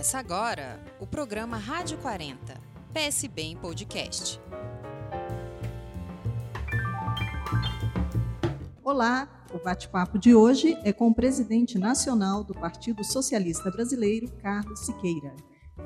Começa agora o programa Rádio 40, PSB em podcast. Olá, o bate-papo de hoje é com o presidente nacional do Partido Socialista Brasileiro, Carlos Siqueira.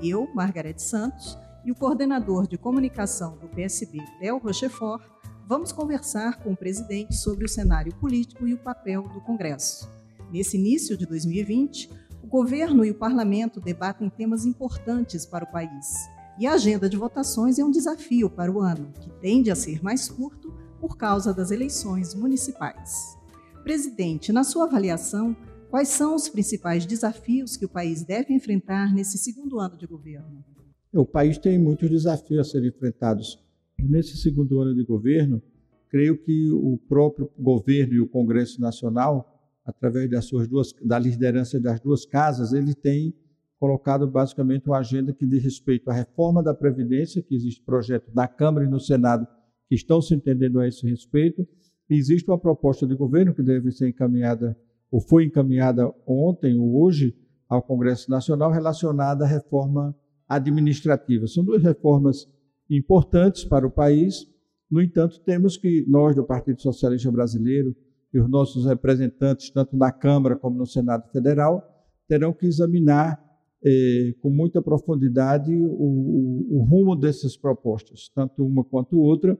Eu, Margarete Santos, e o coordenador de comunicação do PSB, Theo Rochefort, vamos conversar com o presidente sobre o cenário político e o papel do Congresso. Nesse início de 2020, o governo e o parlamento debatem temas importantes para o país. E a agenda de votações é um desafio para o ano, que tende a ser mais curto por causa das eleições municipais. Presidente, na sua avaliação, quais são os principais desafios que o país deve enfrentar nesse segundo ano de governo? O país tem muitos desafios a serem enfrentados. Nesse segundo ano de governo, creio que o próprio governo e o Congresso Nacional através das suas duas, da liderança das duas casas, ele tem colocado basicamente uma agenda que diz respeito à reforma da Previdência, que existe projeto da Câmara e no Senado que estão se entendendo a esse respeito, e existe uma proposta de governo que deve ser encaminhada, ou foi encaminhada ontem ou hoje, ao Congresso Nacional, relacionada à reforma administrativa. São duas reformas importantes para o país, no entanto, temos que, nós do Partido Socialista Brasileiro, e os nossos representantes, tanto na Câmara como no Senado Federal, terão que examinar eh, com muita profundidade o, o, o, rumo dessas propostas, tanto uma quanto outra.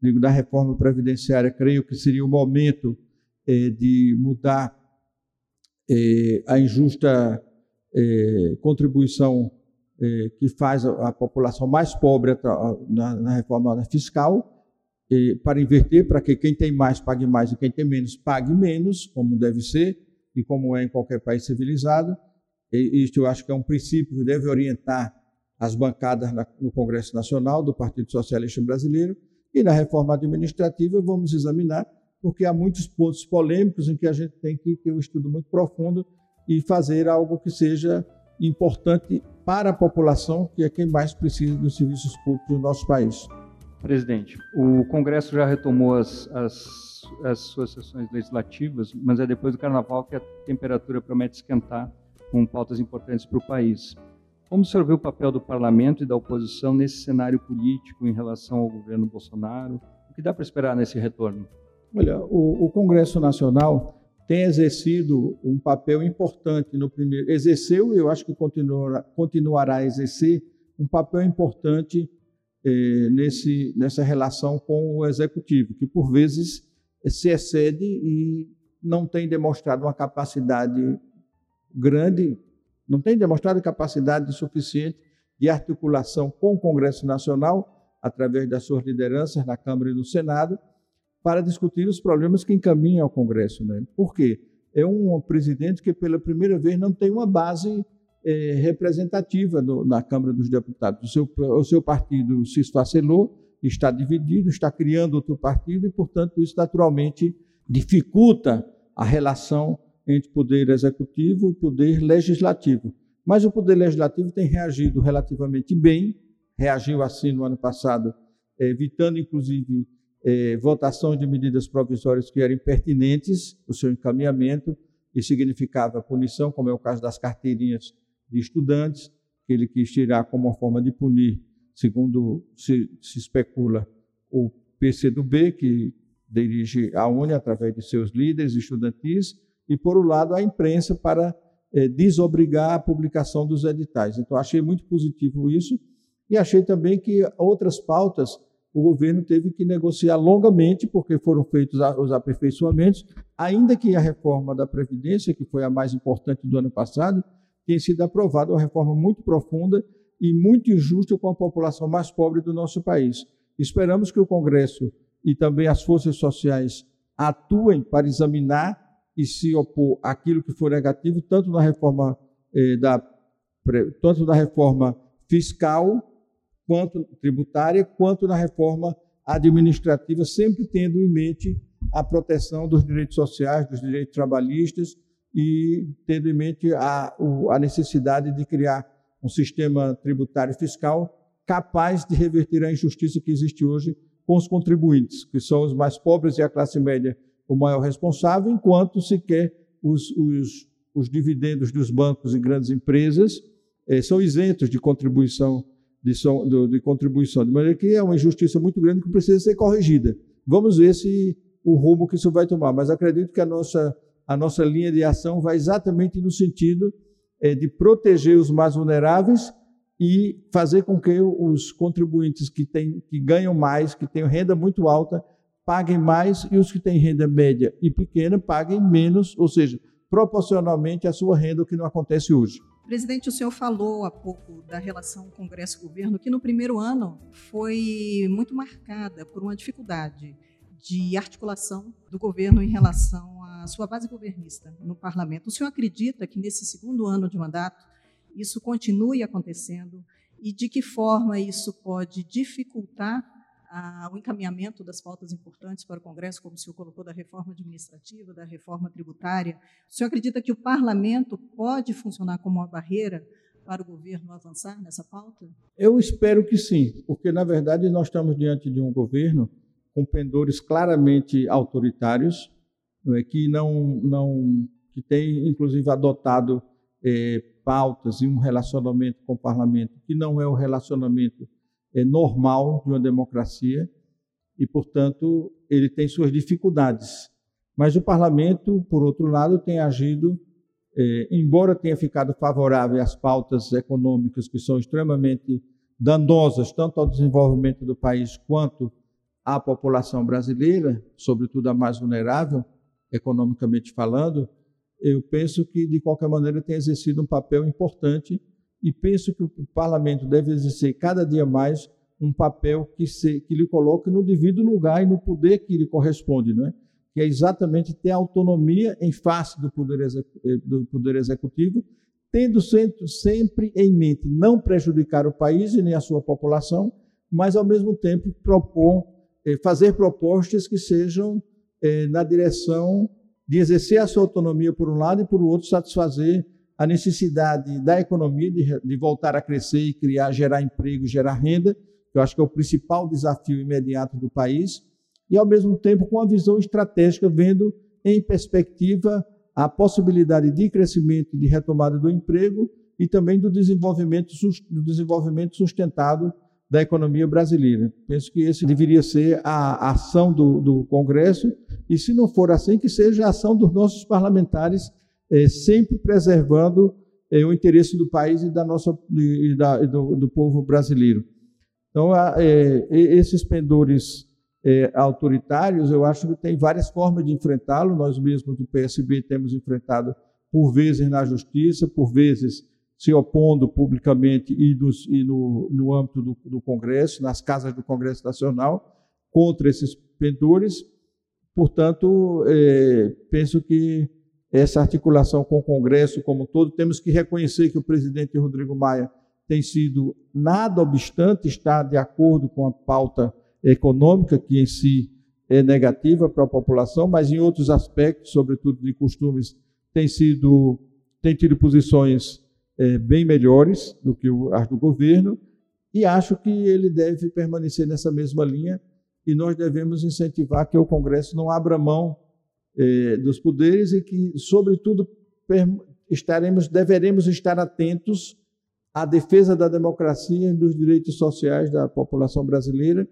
Digo, da reforma previdenciária, creio que seria o momento eh, de mudar eh, a injusta eh, contribuição eh, que faz a, a, população mais pobre na, na reforma fiscal para inverter, para que quem tem mais pague mais e quem tem menos pague menos, como deve ser e como é em qualquer país civilizado. E isto eu acho que é um princípio que deve orientar as bancadas no Congresso Nacional do Partido Socialista Brasileiro. E na reforma administrativa vamos examinar, porque há muitos pontos polêmicos em que a gente tem que ter um estudo muito profundo e fazer algo que seja importante para a população, que é quem mais precisa dos serviços públicos do nosso país. Presidente, o Congresso já retomou as, as, as, suas sessões legislativas, mas é depois do Carnaval que a temperatura promete esquentar com pautas importantes para o país. Como o senhor vê o papel do parlamento e da oposição nesse cenário político em relação ao governo Bolsonaro? O que dá para esperar nesse retorno? Olha, o, o Congresso Nacional tem exercido um papel importante no primeiro. Exerceu, e eu acho que continuará, continuará a exercer, um papel importante eh, nesse, nessa relação com o executivo, que por vezes se excede e não tem demonstrado uma capacidade grande, não tem demonstrado capacidade suficiente de articulação com o Congresso Nacional, através das suas lideranças na Câmara e no Senado, para discutir os problemas que encaminham ao Congresso. Né? Por quê? É um presidente que, pela primeira vez, não tem uma base é, representativa na Câmara dos Deputados. O seu, o seu partido se esfacelou, está dividido, está criando outro partido e, portanto, isso naturalmente dificulta a relação entre poder executivo e poder legislativo. Mas o poder legislativo tem reagido relativamente bem, reagiu assim no ano passado, evitando inclusive eh, votação de medidas provisórias que eram impertinentes, o seu encaminhamento, e significava punição, como é o caso das carteirinhas de estudantes, que ele quis tirar como uma forma de punir, segundo se, se especula, o PCdoB, que dirige a UNE através de seus líderes estudantis, e, por um lado, a imprensa para é, desobrigar a publicação dos editais. Então, achei muito positivo isso, e achei também que outras pautas o governo teve que negociar longamente, porque foram feitos os aperfeiçoamentos, ainda que a reforma da Previdência, que foi a mais importante do ano passado, tem sido aprovada uma reforma muito profunda e muito injusta com a população mais pobre do nosso país. Esperamos que o Congresso e também as forças sociais atuem para examinar e se opor àquilo que for negativo, tanto na reforma eh, da tanto na reforma fiscal quanto tributária, quanto na reforma administrativa, sempre tendo em mente a proteção dos direitos sociais, dos direitos trabalhistas e tendo em mente a, a necessidade de criar um sistema tributário fiscal capaz de reverter a injustiça que existe hoje com os contribuintes, que são os mais pobres e a classe média o maior responsável, enquanto se quer os, os, os dividendos dos bancos e grandes empresas é, são isentos de contribuição de, de, de, contribuição, de maneira que é uma injustiça muito grande que precisa ser corrigida. Vamos ver se o rumo que isso vai tomar, mas acredito que a nossa, a nossa linha de ação vai exatamente no sentido é, de proteger os mais vulneráveis e fazer com que os contribuintes que, têm, que ganham mais, que têm renda muito alta, paguem mais e os que têm renda média e pequena paguem menos, ou seja, proporcionalmente à sua renda, o que não acontece hoje. Presidente, o senhor falou há pouco da relação Congresso-Governo, que no primeiro ano foi muito marcada por uma dificuldade de articulação do governo em relação à sua base governista no parlamento. O senhor acredita que nesse segundo ano de mandato isso continue acontecendo e de que forma isso pode dificultar ah, o encaminhamento das pautas importantes para o Congresso, como o senhor colocou, da reforma administrativa, da reforma tributária. O senhor acredita que o parlamento pode funcionar como uma barreira para o governo avançar nessa pauta? Eu espero que sim, porque, na verdade, nós estamos diante de um governo com pendores claramente autoritários, não é, que não, não que tem, inclusive, adotado é, pautas e um relacionamento com o parlamento que não é o relacionamento é, normal de uma democracia e, portanto, ele tem suas dificuldades. Mas o parlamento, por outro lado, tem agido, é, embora tenha ficado favorável às pautas econômicas que são extremamente danosas tanto ao desenvolvimento do país quanto à população brasileira, sobretudo a mais vulnerável, economicamente falando, eu penso que, de qualquer maneira, tem exercido um papel importante e penso que o parlamento deve exercer cada dia mais um papel que, se, que lhe coloque no devido lugar e no poder que lhe corresponde, não é? que é exatamente ter autonomia em face do poder, eh, do poder executivo, tendo sempre em mente não prejudicar o país e nem a sua população, mas, ao mesmo tempo, propor, fazer propostas que sejam eh, na direção de exercer a sua autonomia por um lado e por outro satisfazer a necessidade da economia de, de voltar a crescer e criar, gerar emprego, gerar renda, que eu acho que é o principal desafio imediato do país, e ao mesmo tempo com a visão estratégica, vendo em perspectiva a possibilidade de crescimento e de retomada do emprego e também do desenvolvimento, do desenvolvimento sustentado da economia brasileira. Penso que esse deveria ser a ação do, do Congresso, e se não for assim, que seja a ação dos nossos parlamentares, é, sempre preservando é, o interesse do país e, da nossa, e, da, do, do, povo brasileiro. Então, a, é, esses pendores autoritários, eu acho que tem várias formas de enfrentá-lo. Nós mesmos do PSB temos enfrentado por vezes na justiça, por vezes se opondo publicamente e, e no, no, âmbito do, do, Congresso, nas casas do Congresso Nacional, contra esses pendores. Portanto, é, penso que essa articulação com o Congresso como um todo, temos que reconhecer que o presidente Rodrigo Maia tem sido, nada obstante, está de acordo com a pauta econômica, que em si é negativa para a população, mas em outros aspectos, sobretudo de costumes, tem sido tem tido posições é, bem melhores do que as do governo, e acho que ele deve permanecer nessa mesma linha e nós devemos incentivar que o Congresso não abra mão é, dos poderes e que, sobretudo, estaremos, deveremos estar atentos à defesa da democracia e dos direitos sociais da população brasileira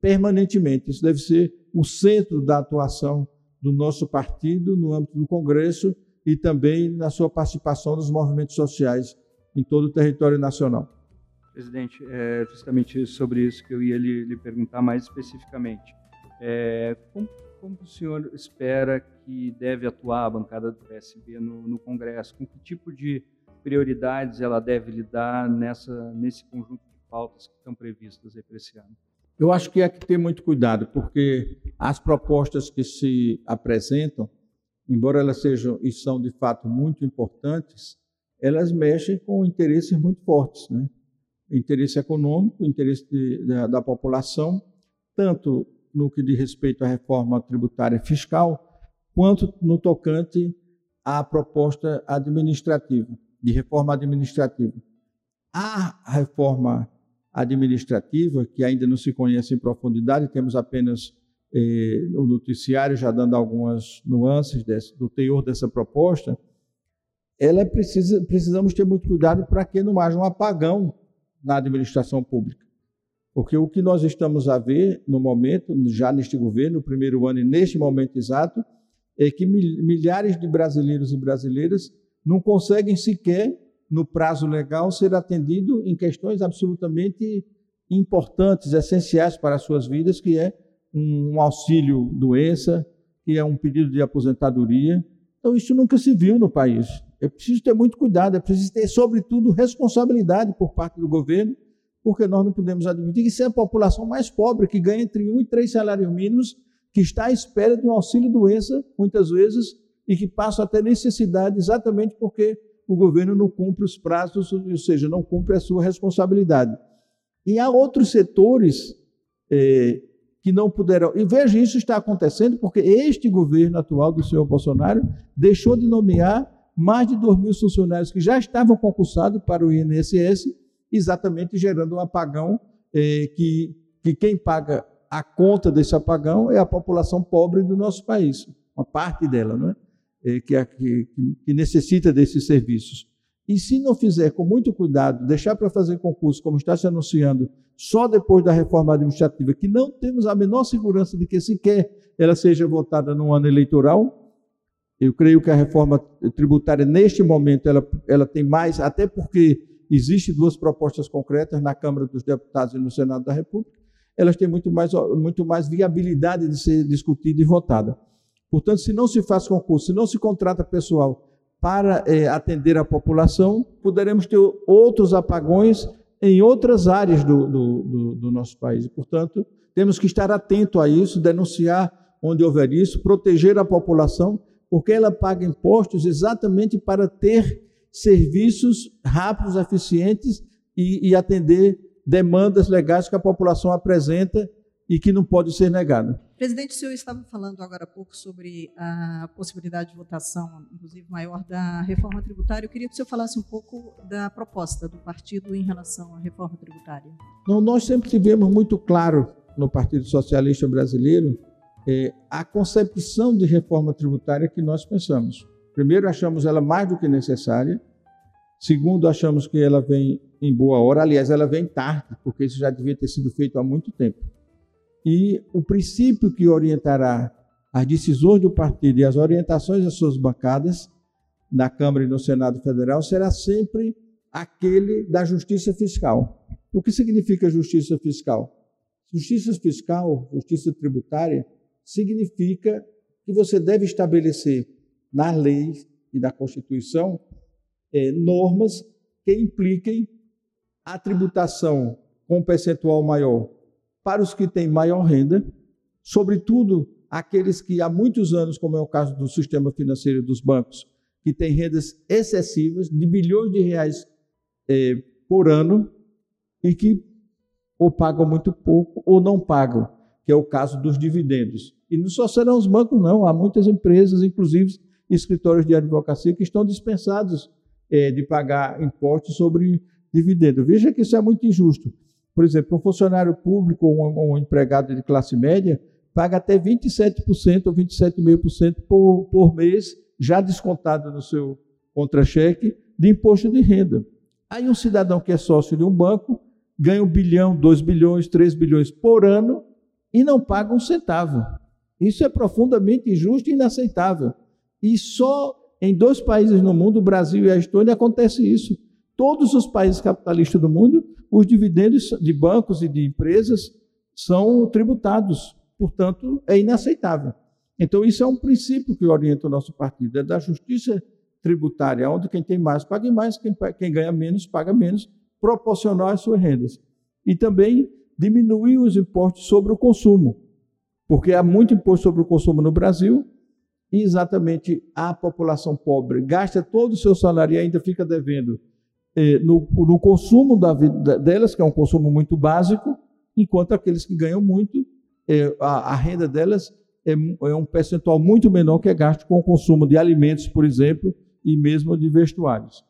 permanentemente. Isso deve ser o centro da atuação do nosso partido no âmbito do Congresso e também na sua participação nos movimentos sociais em todo o território nacional. Presidente, é justamente sobre isso que eu ia lhe, lhe perguntar mais especificamente. É, como, como, o senhor espera que deve atuar a bancada do PSB no, no Congresso? Com que tipo de prioridades ela deve lidar nessa, nesse conjunto de pautas que estão previstas para esse ano? Eu acho que há que ter muito cuidado, porque as propostas que se apresentam embora elas sejam e são de fato muito importantes, elas mexem com interesses muito fortes, né? Interesse econômico, interesse de, da, da população, tanto no que diz respeito à reforma tributária fiscal, quanto no tocante à proposta administrativa, de reforma administrativa. A reforma administrativa, que ainda não se conhece em profundidade, temos apenas eh, o noticiário já dando algumas nuances desse, do teor dessa proposta, ela precisa, precisamos ter muito cuidado para que não haja um apagão na administração pública. Porque o que nós estamos a ver no momento, já neste governo, no primeiro ano e neste momento exato, é que milhares de brasileiros e brasileiras não conseguem sequer, no prazo legal, ser atendido em questões absolutamente importantes, essenciais para as suas vidas, que é um auxílio doença, que é um pedido de aposentadoria. Então, isso nunca se viu no país. É preciso ter muito cuidado, é preciso ter, sobretudo, responsabilidade por parte do governo, porque nós não podemos admitir que se é a população mais pobre, que ganha entre um e três salários mínimos, que está à espera de um auxílio-doença, muitas vezes, e que passa a ter necessidade exatamente porque o governo não cumpre os prazos, ou seja, não cumpre a sua responsabilidade. E há outros setores é, que não puderam. E veja, isso está acontecendo porque este governo atual do senhor Bolsonaro deixou de nomear mais de 2 mil funcionários que já estavam concursados para o INSS, exatamente gerando um apagão é, que, que quem paga a conta desse apagão é a população pobre do nosso país, uma parte dela, não é? é que, que, que necessita desses serviços. E se não fizer com muito cuidado, deixar para fazer concurso, como está se anunciando, só depois da reforma administrativa, que não temos a menor segurança de que sequer ela seja votada no ano eleitoral, eu creio que a reforma tributária, neste momento, ela, ela tem mais, até porque existem duas propostas concretas na Câmara dos Deputados e no Senado da República, elas têm muito mais, muito mais viabilidade de ser discutida e votada. Portanto, se não se faz concurso, se não se contrata pessoal para é, atender a população, poderemos ter outros apagões em outras áreas do, do, do, do nosso país. Portanto, temos que estar atento a isso, denunciar onde houver isso, proteger a população, porque ela paga impostos exatamente para ter serviços rápidos, eficientes e, e atender demandas legais que a população apresenta e que não pode ser negada. Presidente, o senhor estava falando agora há pouco sobre a possibilidade de votação, inclusive maior, da reforma tributária. Eu queria que o senhor falasse um pouco da proposta do partido em relação à reforma tributária. Não, nós sempre tivemos muito claro no Partido Socialista Brasileiro é, a concepção de reforma tributária que nós pensamos. Primeiro, achamos ela mais do que necessária. Segundo, achamos que ela vem em boa hora. Aliás, ela vem tarde, porque isso já devia ter sido feito há muito tempo. E o princípio que orientará as decisões do partido e as orientações das suas bancadas na Câmara e no Senado Federal será sempre aquele da justiça fiscal. O que significa justiça fiscal? Justiça fiscal, justiça tributária, significa que você deve estabelecer nas leis e na Constituição é, normas que impliquem a tributação com um percentual maior para os que têm maior renda, sobretudo aqueles que há muitos anos, como é o caso do sistema financeiro dos bancos, que têm rendas excessivas de bilhões de reais é, por ano e que ou pagam muito pouco ou não pagam, que é o caso dos dividendos. E não só serão os bancos, não, há muitas empresas, inclusive escritórios de advocacia, que estão dispensados é, de pagar impostos sobre dividendo. Veja que isso é muito injusto. Por exemplo, um funcionário público ou um, um empregado de classe média paga até 27% ou 27,5% por, por mês, já descontado no seu contra-cheque, de imposto de renda. Aí um cidadão que é sócio de um banco ganha um bilhão, dois bilhões, três bilhões por ano e não paga um centavo. Isso é profundamente injusto e inaceitável. E só em dois países no mundo, o Brasil e a Estônia, acontece isso. Todos os países capitalistas do mundo os dividendos de bancos e de empresas são tributados. Portanto, é inaceitável. Então, isso é um princípio que orienta o nosso partido, é da justiça tributária, onde quem tem mais paga mais, quem, quem ganha menos paga menos, proporcional às suas rendas. E também diminuir os impostos sobre o consumo, porque há muito imposto sobre o consumo no Brasil e exatamente a população pobre gasta todo o seu salário e ainda fica devendo é, no, no, consumo da vida delas, que é um consumo muito básico, enquanto aqueles que ganham muito, é, a, a, renda delas é, é, um percentual muito menor que é gasto com o consumo de alimentos, por exemplo, e mesmo de vestuários.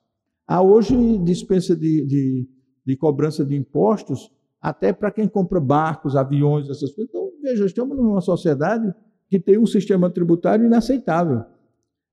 Há hoje dispensa de, de, de cobrança de impostos até para quem compra barcos, aviões, essas coisas. Então, veja, estamos numa sociedade que tem um sistema tributário inaceitável.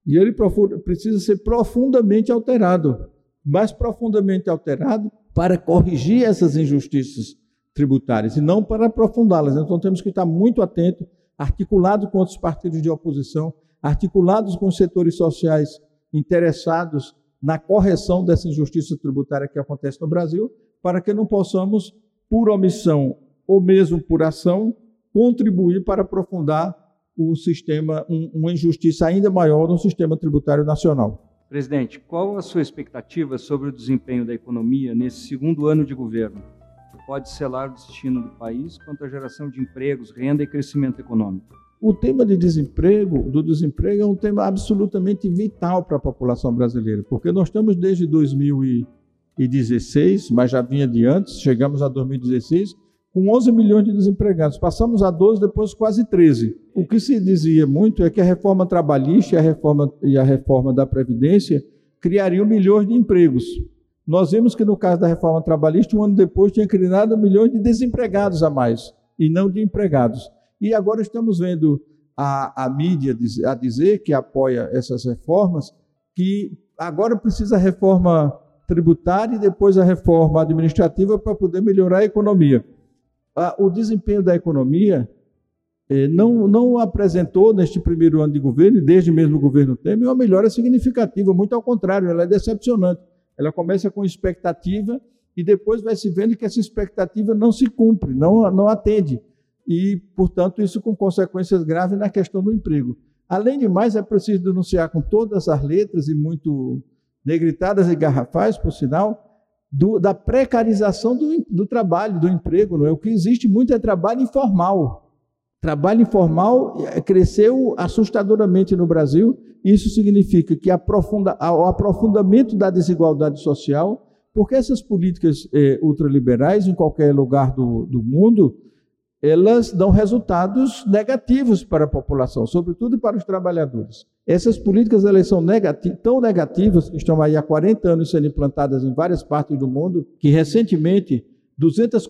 E ele precisa ser profundamente alterado mais profundamente alterado para corrigir essas injustiças tributárias e não para aprofundá-las. Então temos que estar muito atentos, articulados com outros partidos de oposição, articulados com os setores sociais interessados na correção dessa injustiça tributária que acontece no Brasil, para que não possamos, por omissão ou mesmo por ação, contribuir para aprofundar o sistema, uma injustiça ainda maior no sistema tributário nacional. Presidente, qual a sua expectativa sobre o desempenho da economia nesse segundo ano de governo? Pode selar o destino do país quanto à geração de empregos, renda e crescimento econômico. O tema de desemprego, do desemprego, é um tema absolutamente vital para a população brasileira, porque nós estamos desde 2016, mas já vinha de antes, chegamos a 2016 com 11 milhões de desempregados. Passamos a 12, depois quase 13. O que se dizia muito é que a reforma trabalhista e a reforma, e a reforma da Previdência criariam milhões de empregos. Nós vimos que no caso da reforma trabalhista, um ano depois tinha criado milhões de desempregados a mais, e não de empregados. E agora estamos vendo a, a mídia a dizer que apoia essas reformas, que agora precisa a reforma tributária e depois a reforma administrativa para poder melhorar a economia o desempenho da economia eh, não, não apresentou neste primeiro ano de governo, e desde mesmo o governo Temer, uma melhora significativa, muito ao contrário, ela é decepcionante. Ela começa com expectativa e depois vai se vendo que essa expectativa não se cumpre, não, não atende. E, portanto, isso com consequências graves na questão do emprego. Além de mais, é preciso denunciar com todas as letras e muito negritadas e garrafais, por sinal, do, da precarização do, do, trabalho, do emprego. Não é? O que existe muito é trabalho informal. Trabalho informal eh, cresceu assustadoramente no Brasil. Isso significa que aprofunda, o aprofundamento da desigualdade social, porque essas políticas eh, ultraliberais, em qualquer lugar do, do mundo, elas dão resultados negativos para a população, sobretudo para os trabalhadores. Essas políticas elas são negati tão negativas, que estão aí há 40 anos sendo implantadas em várias partes do mundo, que recentemente 200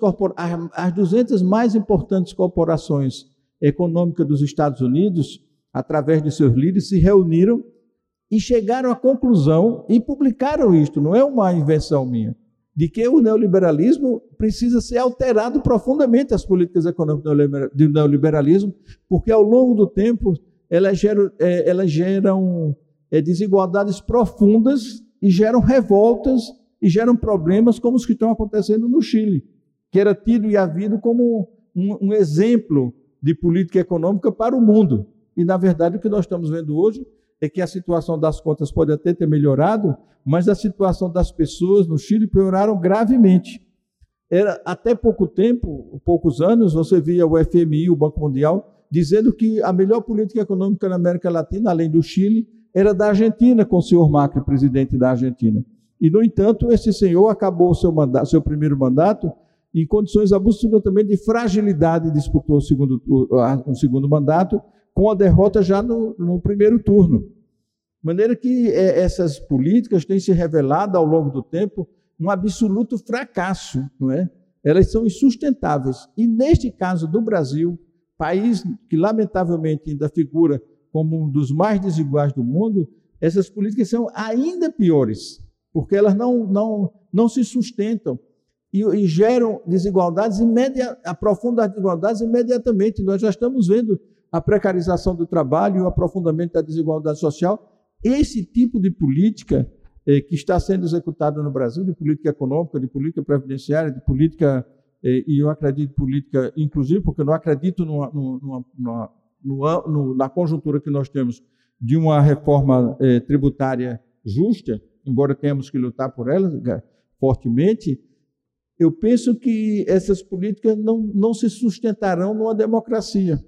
as 200 mais importantes corporações econômicas dos Estados Unidos, através de seus líderes, se reuniram e chegaram à conclusão e publicaram isto, não é uma invenção minha de que o neoliberalismo precisa ser alterado profundamente as políticas econômicas do neoliberalismo, porque ao longo do tempo elas geram, é, elas geram é, desigualdades profundas e geram revoltas e geram problemas como os que estão acontecendo no Chile, que era tido e havido como um, um exemplo de política econômica para o mundo. E, na verdade, o que nós estamos vendo hoje é que a situação das contas pode até ter melhorado, mas a situação das pessoas no Chile pioraram gravemente. Era até pouco tempo, poucos anos, você via o FMI, o Banco Mundial, dizendo que a melhor política econômica na América Latina, além do Chile, era da Argentina, com o senhor Macri, presidente da Argentina. E, no entanto, esse senhor acabou seu, mandato, seu primeiro mandato em condições absolutamente de fragilidade, disputou segundo, um segundo mandato, com a derrota já no, no primeiro turno. De maneira que é, essas políticas têm se revelado ao longo do tempo um absoluto fracasso, não é? Elas são insustentáveis. E neste caso do Brasil, país que lamentavelmente ainda figura como um dos mais desiguais do mundo, essas políticas são ainda piores, porque elas não, não, não se sustentam e, e geram desigualdades, imediat, aprofundam as desigualdades imediatamente. Nós já estamos vendo a precarização do trabalho e o aprofundamento da desigualdade social. Esse tipo de política eh, que está sendo executada no Brasil, de política econômica, de política previdenciária, de política, e eu acredito política, inclusive, porque eu não acredito numa, numa, numa, numa, na conjuntura que nós temos de uma reforma eh, tributária justa, embora tenhamos que lutar por ela fortemente, eu penso que essas políticas não, não se sustentarão numa democracia.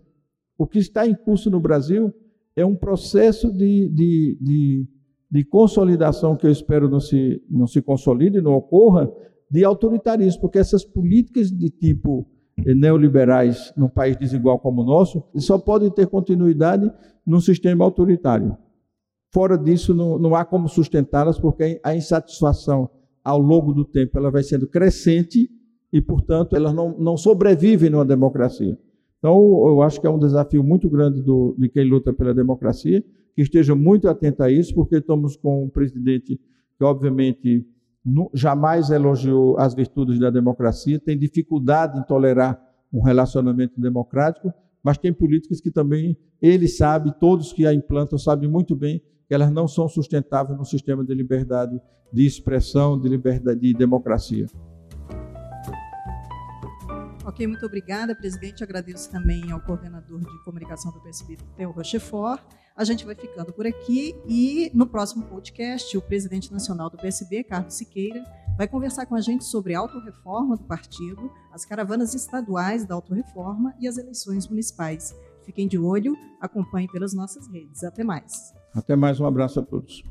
O que está em curso no Brasil é um processo de, de, de, de consolidação que eu espero não se, não se consolide, não ocorra, de autoritarismo, porque essas políticas de tipo eh, neoliberais num país desigual como o nosso só podem ter continuidade num sistema autoritário. Fora disso, não, não há como sustentá-las, porque a insatisfação ao longo do tempo ela vai sendo crescente e, portanto, elas não, não sobrevivem numa democracia. Então, eu acho que é um desafio muito grande do, de quem luta pela democracia, que esteja muito atento a isso, porque estamos com um presidente que, obviamente, jamais elogiou as virtudes da democracia, tem dificuldade em tolerar um relacionamento democrático, mas tem políticas que também ele sabe, todos que a implantam sabem muito bem que elas não são sustentáveis no sistema de liberdade de expressão, de liberdade de democracia. Ok, muito obrigada, presidente. Agradeço também ao coordenador de comunicação do PSB, Theo Rochefort. A gente vai ficando por aqui e no próximo podcast, o presidente nacional do PSB, Carlos Siqueira, vai conversar com a gente sobre a autorreforma do partido, as caravanas estaduais da autorreforma e as eleições municipais. Fiquem de olho, acompanhem pelas nossas redes. Até mais. Até mais, um abraço a todos.